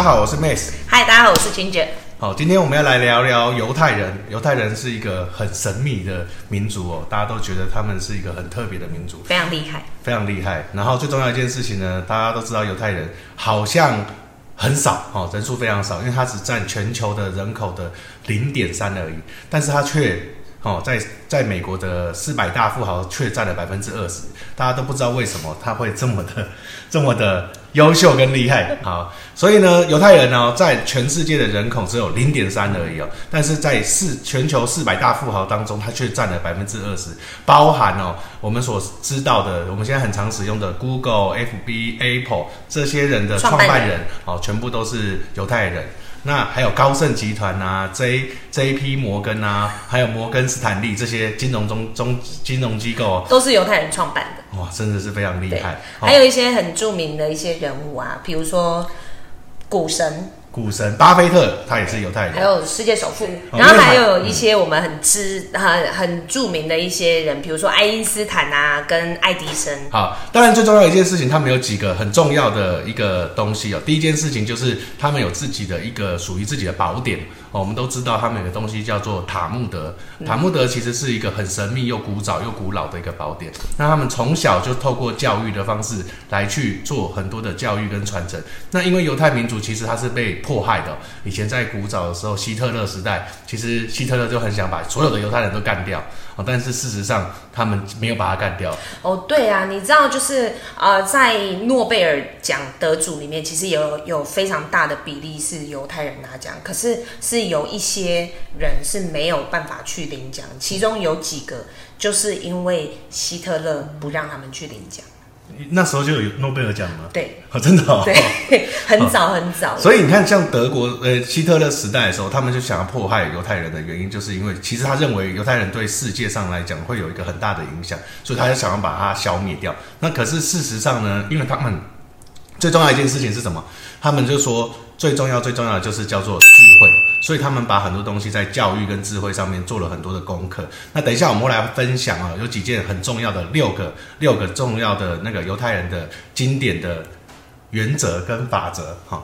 大家好，我是 Max。嗨，大家好，我是金姐。好，今天我们要来聊聊犹太人。犹太人是一个很神秘的民族哦，大家都觉得他们是一个很特别的民族，非常厉害，非常厉害。然后最重要一件事情呢，大家都知道犹太人好像很少哦，人数非常少，因为他只占全球的人口的零点三而已，但是他却哦，在在美国的四百大富豪却占了百分之二十，大家都不知道为什么他会这么的这么的优秀跟厉害。好，所以呢，犹太人呢，在全世界的人口只有零点三而已哦，但是在四全球四百大富豪当中，他却占了百分之二十，包含哦我们所知道的，我们现在很常使用的 Google、FB、Apple 这些人的创创办人办人哦，全部都是犹太人。那还有高盛集团啊，J J P 摩根啊，还有摩根斯坦利这些金融中中金融机构哦，都是犹太人创办的。哇，真的是非常厉对害。，还有一些很著名的一些人物啊，比如说股神，股神巴菲特，他也是犹太人。还有世界首富，哦然后还有一些我们很知很很著名的一些人，比如说爱因斯坦啊，跟爱迪生。好，当然最重要一件事情，他们有几个很重要的一个东西哦。第一件事情就是他们有自己的一个属于自己的宝典哦。我们都知道他们有个东西叫做塔木德，塔木德其实是一个很神秘又古早又古老的一个宝典。那他们从小就透过教育的方式来去做很多的教育跟传承。那因为犹太民族其实他是被迫害的、以前在古早的时候，希特勒时代，其实希特勒就很想把所有的犹太人都干掉但是事实上他们没有把他干掉。哦，对啊，你知道就是呃，在诺贝尔奖得主里面，其实有有非常大的比例是犹太人拿奖，可是是有一些人是没有办法去领奖，其中有几个就是因为希特勒不让他们去领奖。那时候就有诺贝尔奖吗？对哦，真的哦。对，很早很早。所以你看，像德国呃希特勒时代的时候，他们就想要迫害犹太人的原因，就是因为其实他认为犹太人对世界上来讲会有一个很大的影响，所以他就想要把它消灭掉。那可是事实上呢，因为他们最重要的一件事情是什么？他们就说最重要最重要的就是叫做所以他们把很多东西在教育跟智慧上面做了很多的功课。那等一下我们来分享啊，有几件很重要的六个六个重要的那个犹太人的经典的原则跟法则哈。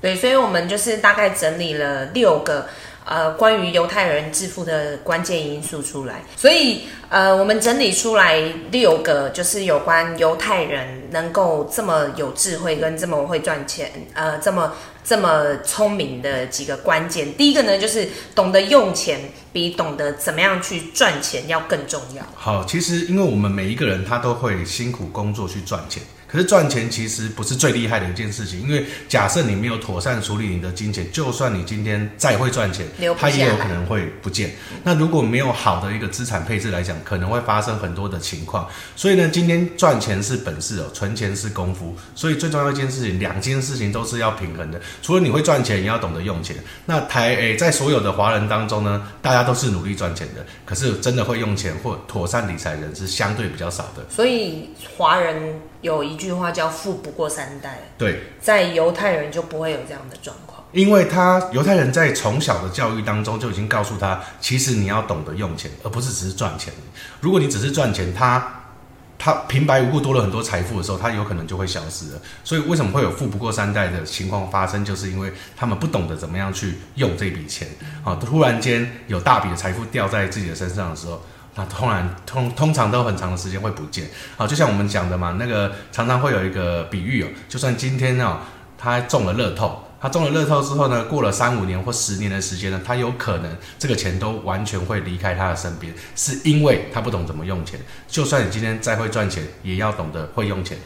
对，所以我们就是大概整理了六个呃关于犹太人致富的关键因素出来。所以呃，我们整理出来六个，就是有关犹太人能够这么有智慧跟这么会赚钱，呃，这么这么聪明的几个关键。第一个呢，就是懂得用钱比懂得怎么样去赚钱要更重要。好，其实因为我们每一个人他都会辛苦工作去赚钱，可是赚钱其实不是最厉害的一件事情，因为假设你没有妥善处理你的金钱，就算你今天再会赚钱它也有可能会不见。那如果没有好的一个资产配置来讲，可能会发生很多的情况。所以呢，今天赚钱是本事哦，存钱是功夫。所以最重要一件事情，两件事情都是要平衡的。除了你会赚钱，也要懂得用钱。那台诶，在所有的华人当中呢，大家都是努力赚钱的，可是真的会用钱或妥善理财人是相对比较少的。所以华人有一句话叫“富不过三代对，”，在犹太人就不会有这样的状况。因为他犹太人在从小的教育当中就已经告诉他，其实你要懂得用钱，而不是只是赚钱。如果你只是赚钱，他他平白无故多了很多财富的时候，他有可能就会消失了。所以为什么会有富不过三代的情况发生，就是因为他们不懂得怎么样去用这笔钱。啊，突然间有大笔的财富掉在自己的身上的时候。那突然通通常都很长的时间会不见，好，就像我们讲的嘛，那个常常会有一个比喻哦，就算今天哦，他中了乐透，他中了乐透之后呢，过了三五年或十年的时间呢，他有可能这个钱都完全会离开他的身边，是因为他不懂怎么用钱。就算你今天再会赚钱，也要懂得会用钱。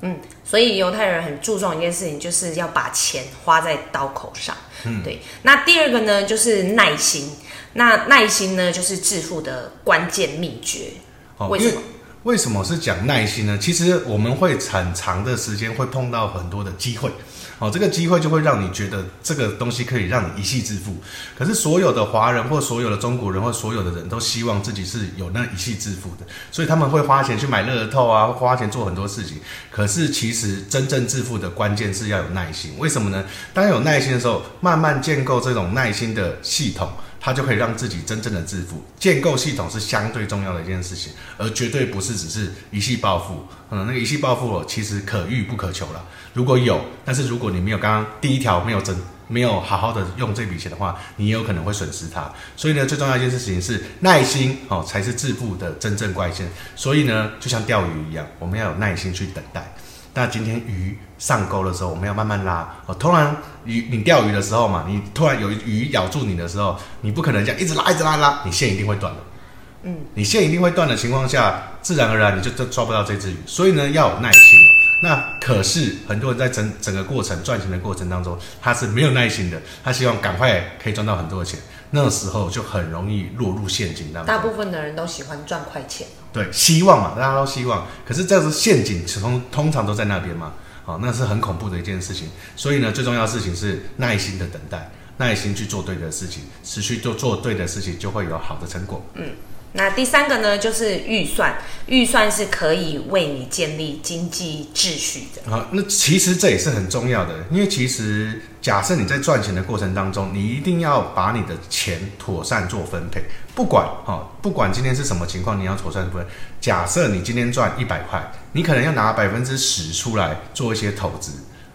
嗯，所以犹太人很注重一件事情，就是要把钱花在刀口上。嗯，对。那第二个呢，就是耐心。那耐心呢，就是致富的关键秘诀。哦为什么？为什么是讲耐心呢？其实我们会很长的时间会碰到很多的机会，哦，这个机会就会让你觉得这个东西可以让你一夕致富。可是所有的华人或所有的中国人或所有的人都希望自己是有那一夕致富的，所以他们会花钱去买乐透啊，花钱做很多事情。可是其实真正致富的关键是要有耐心。为什么呢？当有耐心的时候，慢慢建构这种耐心的系统。他就可以让自己真正的致富。建构系统是相对重要的一件事情，而绝对不是只是一夕暴富。嗯，那个一夕暴富其实可遇不可求了。如果有，但是如果你没有刚刚第一条没有真没有好好的用这笔钱的话，你也有可能会损失它。所以呢，最重要一件事情是耐心哦，才是致富的真正关键。所以呢，就像钓鱼一样，我们要有耐心去等待。那今天鱼上钩的时候，我们要慢慢拉哦。突然鱼你钓鱼的时候嘛，你突然有鱼咬住你的时候，你不可能这样一直拉一直拉拉，你线一定会断的。嗯，你线一定会断的情况下，自然而然你就就抓不到这只鱼。所以呢，要有耐心哦。那可是很多人在整整个过程赚钱的过程当中，他是没有耐心的，他希望赶快可以赚到很多的钱，那时候就很容易落入陷阱当中。大部分的人都喜欢赚快钱，对，希望嘛，大家都希望。可是这是陷阱，通通常都在那边嘛，好，那是很恐怖的一件事情。所以呢，最重要的事情是耐心的等待，耐心去做对的事情，持续做做对的事情，就会有好的成果。嗯。那第三个呢，就是预算，预算是可以为你建立经济秩序的。啊，那其实这也是很重要的，因为其实假设你在赚钱的过程当中，你一定要把你的钱妥善做分配，不管哈，不管今天是什么情况，你要妥善分。假设你今天赚一百块，你可能要拿百分之十出来做一些投资。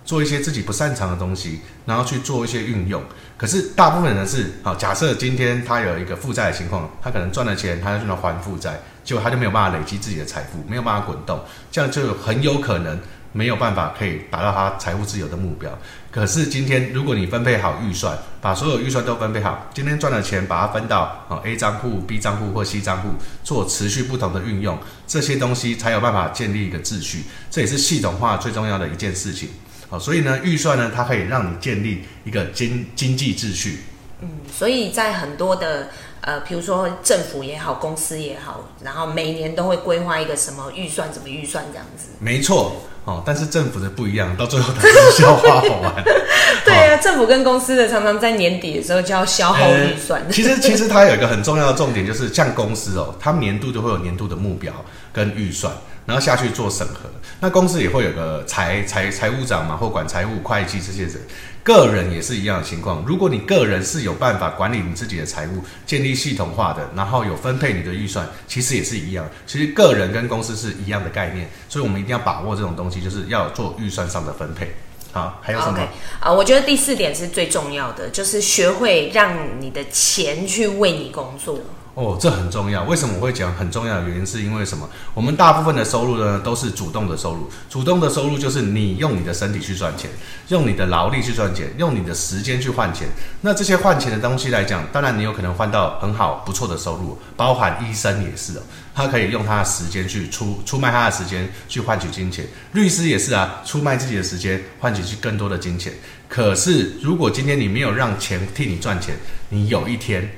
做一些自己不擅长的东西，然后去做一些运用。可是大部分人是好，假设今天他有一个负债的情况，他可能赚了钱，他要去那还负债，结果他就没有办法累积自己的财富，没有办法滚动，这样就很有可能没有办法可以达到他财务自由的目标。可是今天如果你分配好预算，把所有预算都分配好，今天赚的钱把它分到啊 A 账户、B 账户或 C 账户，做持续不同的运用，这些东西才有办法建立一个秩序。这也是系统化最重要的一件事情。好，所以呢，预算呢，它可以让你建立一个经经济秩序。嗯，所以在很多的呃，比如说政府也好，公司也好，然后每年都会规划一个什么预算，怎么预算这样子。没错，哦，但是政府的不一样，到最后它是消化完。对啊，政府跟公司的常常在年底的时候就要消耗预算。其实，其实它有一个很重要的重点，就是像公司哦，它年度就会有年度的目标跟预算。然后下去做审核，那公司也会有个财财财务长嘛，或管财务、会计这些人。个人也是一样的情况。如果你个人是有办法管理你自己的财务，建立系统化的，然后有分配你的预算，其实也是一样。其实个人跟公司是一样的概念，所以我们一定要把握这种东西，就是要做预算上的分配。好，还有什么？啊，我觉得第四点是最重要的，就是学会让你的钱去为你工作。哦，这很重要。为什么我会讲很重要的原因？是因为什么？我们大部分的收入呢，都是主动的收入。主动的收入就是你用你的身体去赚钱，用你的劳力去赚钱，用你的时间去换钱。那这些换钱的东西来讲，当然你有可能换到很好不错的收入，包含医生也是哦，他可以用他的时间去出出卖他的时间去换取金钱。律师也是啊，出卖自己的时间换取去更多的金钱。可是如果今天你没有让钱替你赚钱，你有一天。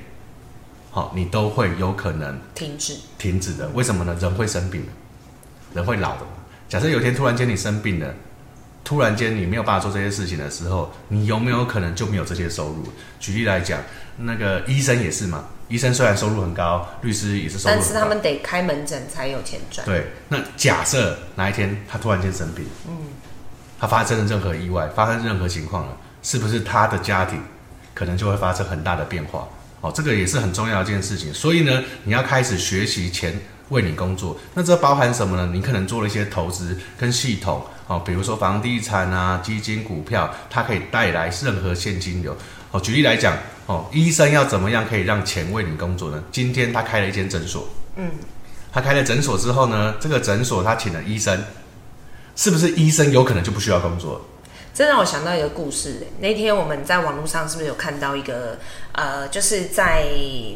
好，你都会有可能停止停止的。为什么呢？人会生病，人会老的。假设有一天突然间你生病了，突然间你没有办法做这些事情的时候，你有没有可能就没有这些收入？举例来讲，那个医生也是嘛。医生虽然收入很高，律师也是收入，但是他们得开门诊才有钱赚。对，那假设哪一天他突然间生病，嗯，他发生了任何意外，发生任何情况了，是不是他的家庭可能就会发生很大的变化？哦，这个也是很重要一件事情，所以呢，你要开始学习钱为你工作。那这包含什么呢？你可能做了一些投资跟系统，哦，比如说房地产啊、基金、股票，它可以带来任何现金流。哦，举例来讲，哦，医生要怎么样可以让钱为你工作呢？今天他开了一间诊所，嗯，他开了诊所之后呢，这个诊所他请了医生，是不是医生有可能就不需要工作？这让我想到一个故事。那天我们在网络上是不是有看到一个呃，就是在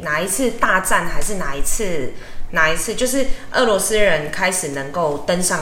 哪一次大战还是哪一次哪一次，就是俄罗斯人开始能够登上。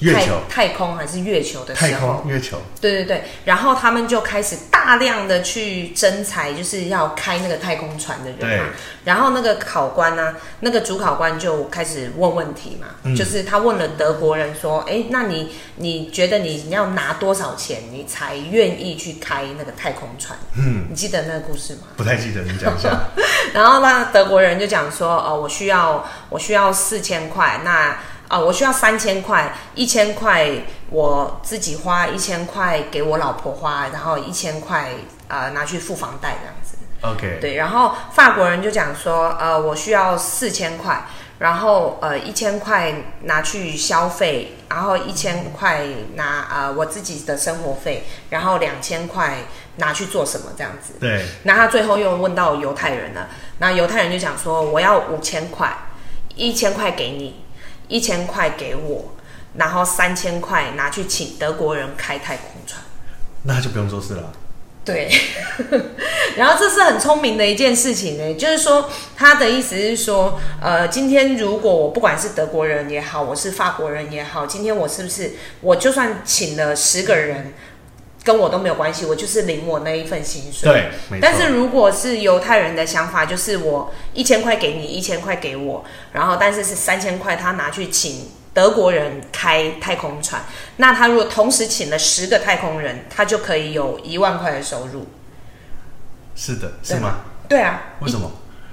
月球、太空还是月球的时候，太空、月球，对对对，然后他们就开始大量的去征才，就是要开那个太空船的人嘛。然后那个考官呢，那个主考官就开始问问题嘛，就是他问了德国人说：“哎，那你你觉得你要拿多少钱，你才愿意去开那个太空船？”嗯，你记得那个故事吗？不太记得，你讲一下。然后那德国人就讲说：“哦，我需要我需要四千块。”那啊，我需要三千块，一千块我自己花，一千块给我老婆花，然后一千块啊拿去付房贷这样子。OK，对，然后法国人就讲说，呃，我需要四千块，然后呃一千块拿去消费，然后一千块拿呃我自己的生活费，然后两千块拿去做什么这样子。对，那他最后又问到犹太人了，那犹太人就讲说，我要五千块，一千块给你，一千块给我，然后三千块拿去请德国人开太空船。那就不用做事了。对，然后这是很聪明的一件事情呢，就是说他的意思是说，呃，今天如果我不管是德国人也好，我是法国人也好，今天我是不是我就算请了十个人，跟我都没有关系，我就是领我那一份薪水。对，没错。但是如果是犹太人的想法，就是我一千块给你，一千块给我，然后但是是三千块他拿去请德国人开太空船，那他如果同时请了十个太空人，他就可以有一万块的收入。是的，是吗？对啊，为什么？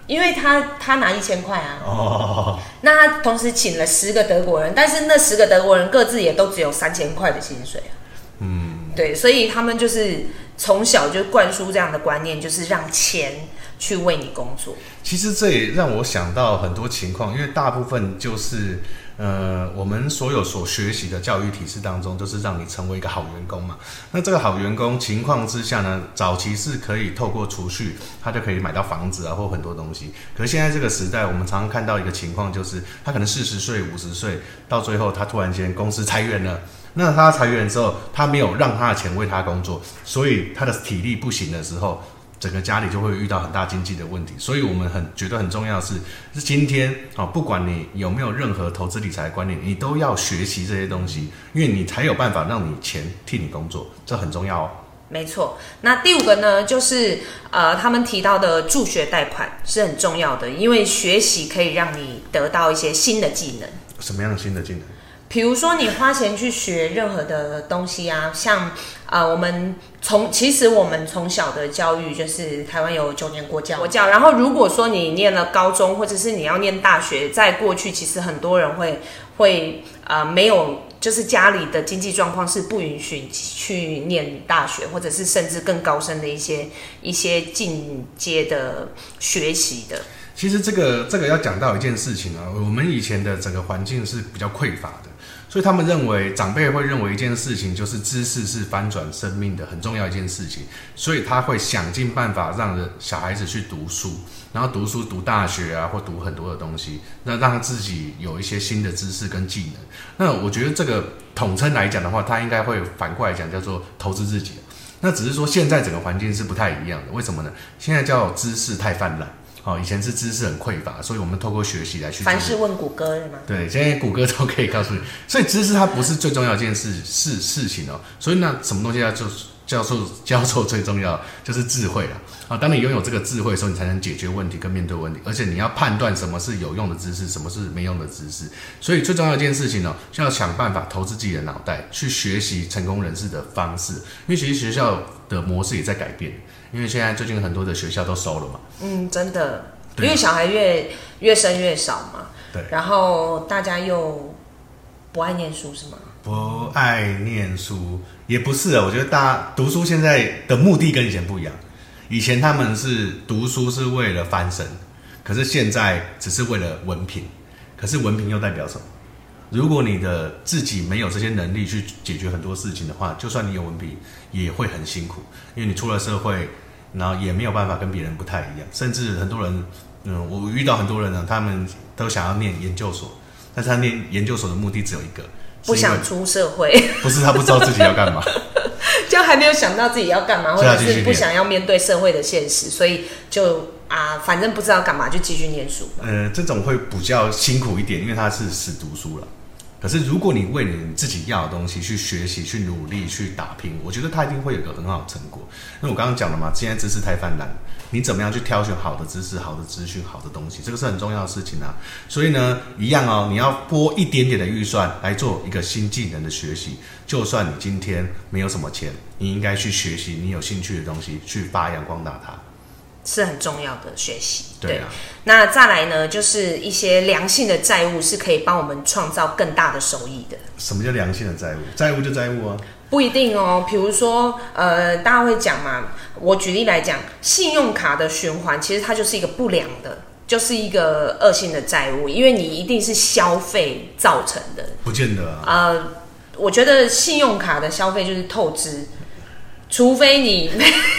因为他他拿一千块啊，哦，那他同时请了十个德国人，但是那十个德国人各自也都只有三千块的薪水啊。嗯，对，所以他们就是从小就灌输这样的观念，就是让钱去为你工作。其实这也让我想到很多情况，因为大部分就是呃，我们所有所学习的教育体制当中，就是让你成为一个好员工嘛。那这个好员工情况之下呢，早期是可以透过储蓄，他就可以买到房子啊，或很多东西。可是现在这个时代，我们常常看到一个情况，就是他可能四十岁、五十岁，到最后他突然间公司裁员了。那他裁员之后，他没有让他的钱为他工作，所以他的体力不行的时候，整个家里就会遇到很大经济的问题。所以我们很觉得很重要的是，是今天啊，不管你有没有任何投资理财的观念，你都要学习这些东西，因为你才有办法让你钱替你工作，这很重要哦。没错，那第五个呢，就是呃，他们提到的助学贷款是很重要的，因为学习可以让你得到一些新的技能。什么样的新的技能？比如说，你花钱去学任何的东西啊，像呃，我们从其实我们从小的教育就是台湾有九年国教，国教。然后如果说你念了高中，或者是你要念大学，在过去其实很多人会会呃没有，就是家里的经济状况是不允许去念大学，或者是甚至更高深的一些一些进阶的学习的。其实这个这个要讲到一件事情啊，我们以前的整个环境是比较匮乏的。所以他们认为，长辈会认为一件事情就是知识是翻转生命的很重要一件事情，所以他会想尽办法让小孩子去读书，然后读书读大学啊，或读很多的东西，那让自己有一些新的知识跟技能。那我觉得这个统称来讲的话，他应该会反过来讲叫做投资自己。那只是说现在整个环境是不太一样的，为什么呢？现在叫知识太泛滥。好，以前是知识很匮乏，所以我们透过学习来去。凡事问谷歌是吗？对，现在谷歌都可以告诉你，所以知识它不是最重要一件事事事情哦。所以那什么东西要做教授教授最重要就是智慧了啊！当你拥有这个智慧的时候，你才能解决问题跟面对问题，而且你要判断什么是有用的知识，什么是没用的知识。所以最重要一件事情呢，就要想办法投资自己的脑袋去学习成功人士的方式，因为其实学校的模式也在改变。因为现在最近很多的学校都收了嘛，嗯，真的，因为小孩越越生越少嘛，对，然后大家又不爱念书是吗？不爱念书也不是啊，我觉得大家读书现在的目的跟以前不一样，以前他们是读书是为了翻身，可是现在只是为了文凭，可是文凭又代表什么？如果你的自己没有这些能力去解决很多事情的话，就算你有文凭，也会很辛苦，因为你出了社会。然后也没有办法跟别人不太一样，甚至很多人，嗯，我遇到很多人呢，他们都想要念研究所，但是他念研究所的目的只有一个，不想出社会，不是他不知道自己要干嘛，就还没有想到自己要干嘛，或者是不想要面对社会的现实，所以就啊，反正不知道干嘛就继续念书。呃，这种会比较辛苦一点，因为他是死读书了。可是，如果你为你自己要的东西去学习、去努力、去打拼，我觉得他一定会有一个很好的成果。因为我刚刚讲了嘛，现在知识太泛滥，你怎么样去挑选好的知识、好的资讯、好的东西，这个是很重要的事情啊。所以呢，一样哦，你要拨一点点的预算来做一个新技能的学习。就算你今天没有什么钱，你应该去学习你有兴趣的东西，去发扬光大它。是很重要的学习，对啊。那再来呢，就是一些良性的债务是可以帮我们创造更大的收益的。什么叫良性的债务？债务就债务啊，不不一定哦。比如说，呃，大家会讲嘛，我举例来讲，信用卡的循环其实它就是一个不良的，就是一个恶性的债务，因为你一定是消费造成的。不见得啊。呃，我觉得信用卡的消费就是透支，除非你，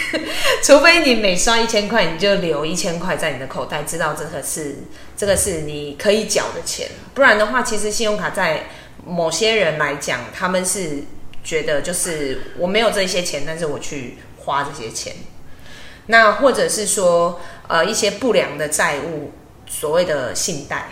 除非你每刷一千块，你就留一千块在你的口袋，知道这个是这个是你可以缴的钱。不然的话，其实信用卡在某些人来讲，他们是觉得就是我没有这些钱，但是我去花这些钱。那或者是说，呃，一些不良的债务，所谓的信贷。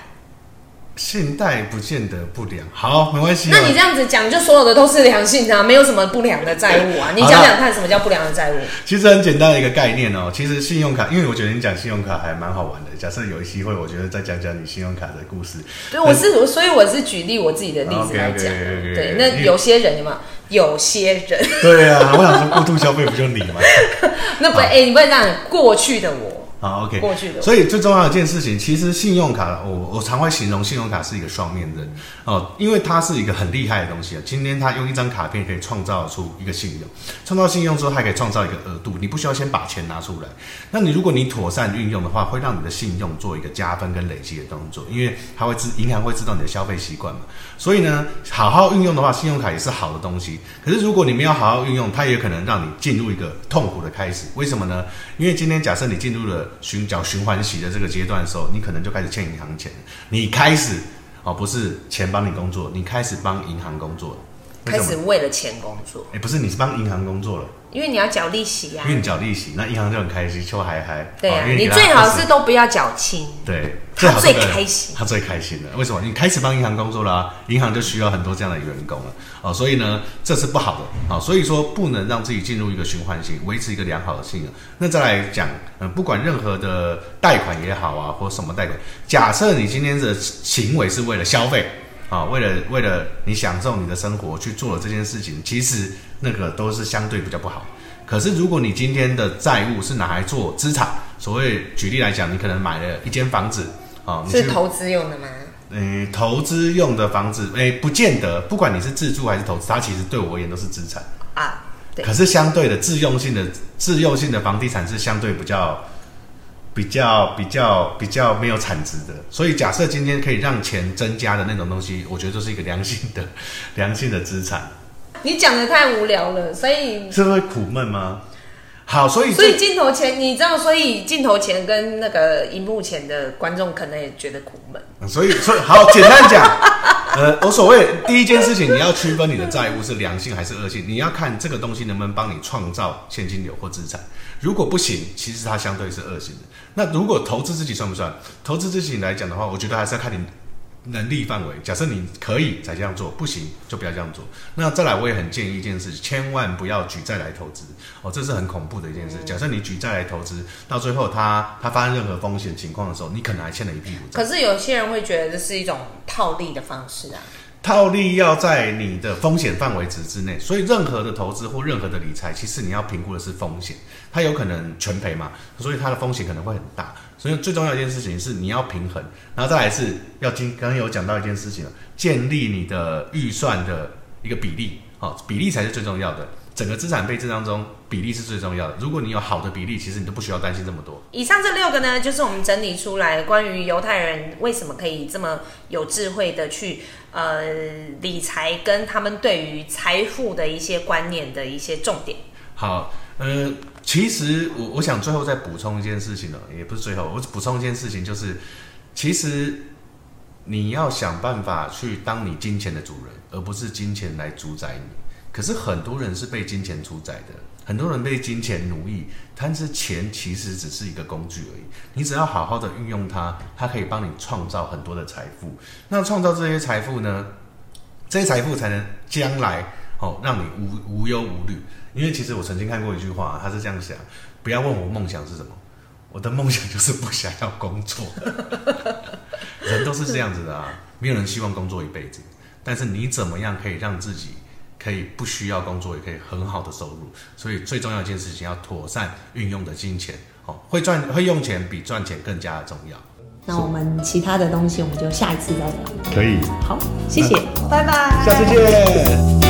信贷不见得不良，好，没关系。那你这样子讲，就所有的都是良性的，没有什么不良的债务啊？你讲讲看，什么叫不良的债务？其实很简单的一个概念哦。其实信用卡，因为我觉得你讲信用卡还蛮好玩的。假设有一机会，我觉得再讲讲你信用卡的故事。对，我是，所以我是举例我自己的例子来讲。对，那有些人有没有？有些人。对啊，我想说过度消费不就你吗？那不，哎，你不能这样，过去的我。好，OK。过去的，所以最重要的一件事情，其实信用卡，我我常会形容信用卡是一个双面人哦，因为它是一个很厉害的东西啊。今天它用一张卡片可以创造出一个信用，创造信用之后，还可以创造一个额度，你不需要先把钱拿出来。那你如果你妥善运用的话，会让你的信用做一个加分跟累积的动作，因为它会知银行会知道你的消费习惯嘛。所以呢，好好运用的话，信用卡也是好的东西。可是如果你没有好好运用，它也可能让你进入一个痛苦的开始。为什么呢？因为今天假设你进入了寻找循环洗的这个阶段的时候，你可能就开始欠银行钱。你开始哦，不是钱帮你工作，你开始帮银行工作。开始为了钱工作？哎，不是，你是帮银行工作了。因为你要缴利息呀。因为你缴利息，那银行就很开心，就还还。对啊，你最好是都不要缴清。对。他最开心，他最开心了。为什么？你开始帮银行工作了，银行就需要很多这样的员工了哦，所以呢，这是不好的啊。所以说，不能让自己进入一个循环性，维持一个良好的信用。那再来讲，嗯，不管任何的贷款也好啊，或什么贷款，假设你今天的行为是为了消费啊，为了为了你享受你的生活去做了这件事情，其实那个都是相对比较不好。可是如果你今天的债务是拿来做资产，所谓举例来讲，你可能买了一间房子。啊，是投资用的吗？嗯，投资用的房子，哎，不见得。不管你是自住还是投资，它其实对我而言都是资产啊。可是相对的，自用性的自用性的房地产是相对比较比较比较比较没有产值的。所以，假设今天可以让钱增加的那种东西，我觉得这是一个良性的良性的资产。你讲的太无聊了，所以是会苦闷吗？好，所以所以镜头前你知道，所以镜头前跟那个荧幕前的观众可能也觉得苦闷。所以，所以好，简单讲，呃，我所谓第一件事情，你要区分你的债务是良性还是恶性，你要看这个东西能不能帮你创造现金流或资产。如果不行，其实它相对是恶性的。那如果投资自己算不算？投资自己来讲的话，我觉得还是要看你。能力范围，假设你可以才这样做，不行就不要这样做。那再来，我也很建议一件事，千万不要举债来投资哦，这是很恐怖的一件事。假设你举债来投资，到最后它它发生任何风险情况的时候，你可能还欠了一屁股债。可是有些人会觉得这是一种套利的方式啊。套利要在你的风险范围值之内，所以任何的投资或任何的理财，其实你要评估的是风险，它有可能全赔嘛，所以它的风险可能会很大。所以最重要一件事情是你要平衡，然后再来是要经刚刚有讲到一件事情了，建立你的预算的一个比例，好，比例才是最重要的。整个资产配置当中，比例是最重要的。如果你有好的比例，其实你都不需要担心这么多。以上这六个呢，就是我们整理出来关于犹太人为什么可以这么有智慧的去呃理财，跟他们对于财富的一些观念的一些重点。好，呃，其实我我想最后再补充一件事情呢，也不是最后，我补充一件事情就是，其实你要想办法去当你金钱的主人，而不是金钱来主宰你。可是很多人是被金钱主宰的，很多人被金钱奴役，但是钱其实只是一个工具而已。你只要好好的运用它，它可以帮你创造很多的财富。那创造这些财富呢？这些财富才能将来哦让你无无忧无虑。因为其实我曾经看过一句话，他是这样想：不要问我梦想是什么，我的梦想就是不想要工作。人都是这样子的啊，没有人希望工作一辈子。但是你怎么样可以让自己？可以不需要工作，也可以很好的收入，所以最重要一件事情要妥善运用的金钱，哦，会赚会用钱比赚钱更加的重要。那我们其他的东西，我们就下一次再聊。可以，好，谢谢，拜拜，下次见。